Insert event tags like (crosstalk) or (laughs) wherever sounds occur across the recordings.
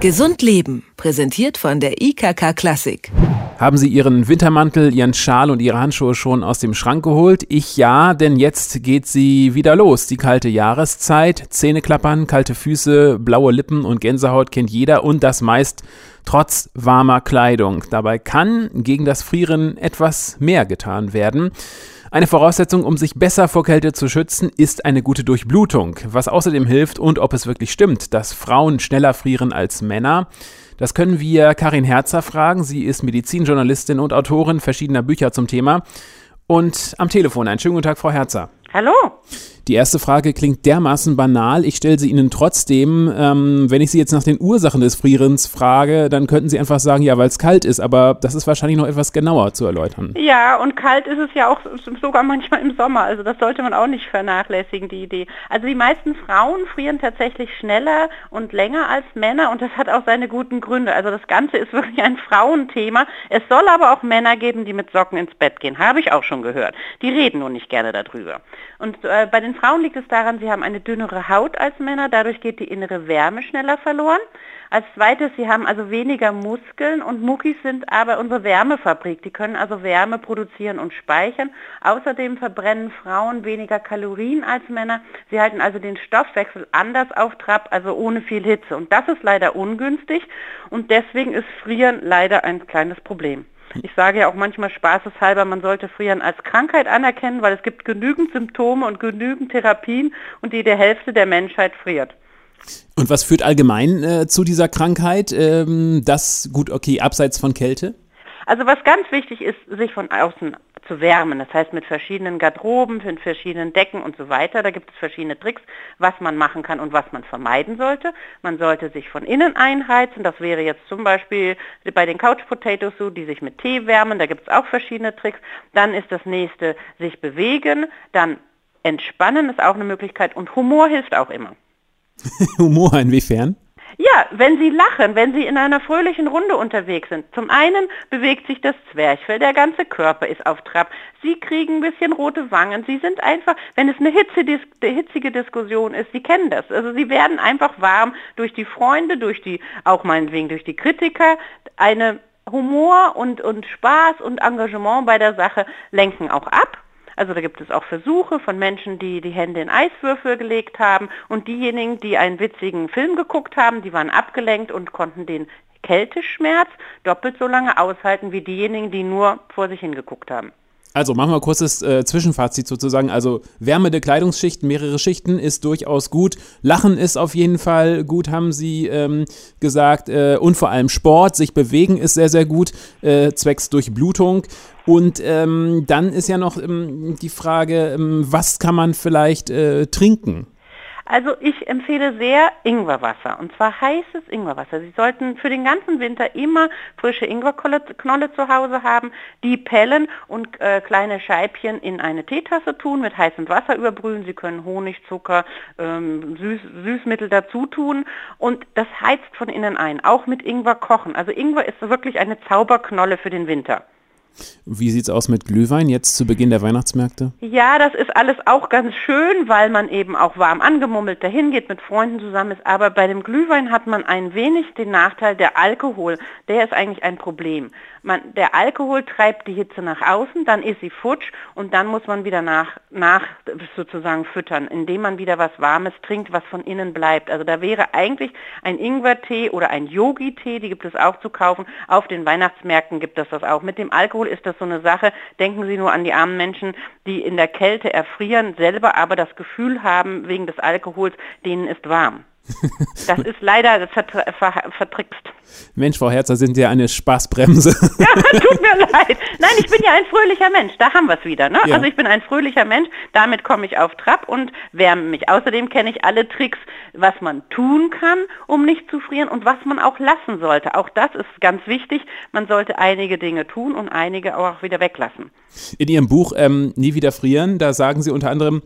Gesund Leben, präsentiert von der IKK Klassik. Haben Sie Ihren Wintermantel, Ihren Schal und Ihre Handschuhe schon aus dem Schrank geholt? Ich ja, denn jetzt geht sie wieder los. Die kalte Jahreszeit. Zähne klappern, kalte Füße, blaue Lippen und Gänsehaut kennt jeder und das meist trotz warmer Kleidung. Dabei kann gegen das Frieren etwas mehr getan werden. Eine Voraussetzung, um sich besser vor Kälte zu schützen, ist eine gute Durchblutung, was außerdem hilft und ob es wirklich stimmt, dass Frauen schneller frieren als Männer. Das können wir Karin Herzer fragen. Sie ist Medizinjournalistin und Autorin verschiedener Bücher zum Thema. Und am Telefon einen schönen guten Tag, Frau Herzer. Hallo. Die erste Frage klingt dermaßen banal. Ich stelle sie Ihnen trotzdem. Ähm, wenn ich Sie jetzt nach den Ursachen des Frierens frage, dann könnten Sie einfach sagen, ja, weil es kalt ist. Aber das ist wahrscheinlich noch etwas genauer zu erläutern. Ja, und kalt ist es ja auch sogar manchmal im Sommer. Also das sollte man auch nicht vernachlässigen, die Idee. Also die meisten Frauen frieren tatsächlich schneller und länger als Männer und das hat auch seine guten Gründe. Also das Ganze ist wirklich ein Frauenthema. Es soll aber auch Männer geben, die mit Socken ins Bett gehen. Habe ich auch schon gehört. Die reden nur nicht gerne darüber. Und äh, bei den Frauen liegt es daran, sie haben eine dünnere Haut als Männer, dadurch geht die innere Wärme schneller verloren. Als zweites, sie haben also weniger Muskeln und Muckis sind aber unsere Wärmefabrik. Die können also Wärme produzieren und speichern. Außerdem verbrennen Frauen weniger Kalorien als Männer. Sie halten also den Stoffwechsel anders auf Trab, also ohne viel Hitze. Und das ist leider ungünstig und deswegen ist Frieren leider ein kleines Problem. Ich sage ja auch manchmal spaßeshalber, man sollte Frieren als Krankheit anerkennen, weil es gibt genügend Symptome und genügend Therapien und die der Hälfte der Menschheit friert. Und was führt allgemein äh, zu dieser Krankheit? Ähm, das, gut, okay, abseits von Kälte? Also was ganz wichtig ist, sich von außen zu wärmen. Das heißt mit verschiedenen Garderoben, mit verschiedenen Decken und so weiter. Da gibt es verschiedene Tricks, was man machen kann und was man vermeiden sollte. Man sollte sich von innen einheizen. Das wäre jetzt zum Beispiel bei den Couch Potatoes so, die sich mit Tee wärmen. Da gibt es auch verschiedene Tricks. Dann ist das nächste sich bewegen. Dann entspannen ist auch eine Möglichkeit und Humor hilft auch immer. (laughs) Humor inwiefern? Ja, wenn Sie lachen, wenn Sie in einer fröhlichen Runde unterwegs sind. Zum einen bewegt sich das Zwerchfell, der ganze Körper ist auf Trab. Sie kriegen ein bisschen rote Wangen. Sie sind einfach, wenn es eine hitzige Diskussion ist, Sie kennen das. Also Sie werden einfach warm durch die Freunde, durch die, auch meinetwegen durch die Kritiker. Eine Humor und, und Spaß und Engagement bei der Sache lenken auch ab. Also da gibt es auch Versuche von Menschen, die die Hände in Eiswürfel gelegt haben und diejenigen, die einen witzigen Film geguckt haben, die waren abgelenkt und konnten den Kälteschmerz doppelt so lange aushalten wie diejenigen, die nur vor sich hingeguckt haben. Also machen wir kurzes äh, Zwischenfazit sozusagen. Also wärmende Kleidungsschichten, mehrere Schichten ist durchaus gut. Lachen ist auf jeden Fall gut, haben Sie ähm, gesagt. Äh, und vor allem Sport, sich bewegen ist sehr, sehr gut, äh, zwecks Durchblutung. Und ähm, dann ist ja noch ähm, die Frage, ähm, was kann man vielleicht äh, trinken? Also ich empfehle sehr Ingwerwasser und zwar heißes Ingwerwasser. Sie sollten für den ganzen Winter immer frische Ingwerknolle zu Hause haben, die pellen und äh, kleine Scheibchen in eine Teetasse tun, mit heißem Wasser überbrühen. Sie können Honig, Zucker, ähm, Süß, Süßmittel dazu tun und das heizt von innen ein, auch mit Ingwer kochen. Also Ingwer ist wirklich eine Zauberknolle für den Winter. Wie sieht es aus mit Glühwein jetzt zu Beginn der Weihnachtsmärkte? Ja, das ist alles auch ganz schön, weil man eben auch warm angemummelt dahin geht, mit Freunden zusammen ist. Aber bei dem Glühwein hat man ein wenig den Nachteil, der Alkohol, der ist eigentlich ein Problem. Man, der Alkohol treibt die Hitze nach außen, dann ist sie futsch und dann muss man wieder nach, nach sozusagen füttern, indem man wieder was Warmes trinkt, was von innen bleibt. Also da wäre eigentlich ein Ingwertee oder ein Yogi-Tee, die gibt es auch zu kaufen. Auf den Weihnachtsmärkten gibt es das auch. Mit dem Alkohol ist das so eine Sache. Denken Sie nur an die armen Menschen, die in der Kälte erfrieren, selber aber das Gefühl haben, wegen des Alkohols, denen ist warm. (laughs) Das ist leider ver ver vertrickst. Mensch, Frau Herzer, sind ja eine Spaßbremse. (laughs) Ja, tut mir leid. Nein, ich bin ja ein fröhlicher Mensch. Da haben wir es wieder. Ne? Ja. Also ich bin ein fröhlicher Mensch. Damit komme ich auf Trab und wärme mich. Außerdem kenne ich alle Tricks, was man tun kann, um nicht zu frieren und was man auch lassen sollte. Auch das ist ganz wichtig. Man sollte einige Dinge tun und einige auch wieder weglassen. In Ihrem Buch ähm, Nie wieder frieren, da sagen Sie unter anderem,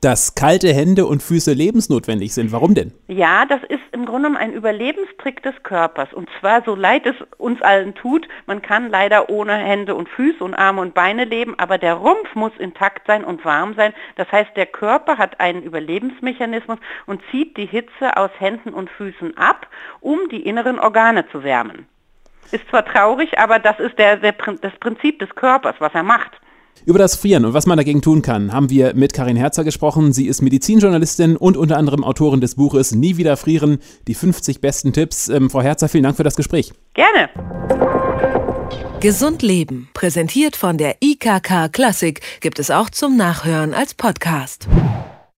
dass kalte Hände und Füße lebensnotwendig sind. Warum denn? Ja, das ist im Grunde genommen ein Überlebenstrick des Körpers. Und zwar so leid es uns allen tut, man kann leider ohne Hände und Füße und Arme und Beine leben, aber der Rumpf muss intakt sein und warm sein. Das heißt, der Körper hat einen Überlebensmechanismus und zieht die Hitze aus Händen und Füßen ab, um die inneren Organe zu wärmen. Ist zwar traurig, aber das ist der, der, das Prinzip des Körpers, was er macht. Über das Frieren und was man dagegen tun kann, haben wir mit Karin Herzer gesprochen. Sie ist Medizinjournalistin und unter anderem Autorin des Buches Nie wieder frieren, die 50 besten Tipps. Ähm, Frau Herzer, vielen Dank für das Gespräch. Gerne. Gesund Leben, präsentiert von der IKK Klassik, gibt es auch zum Nachhören als Podcast.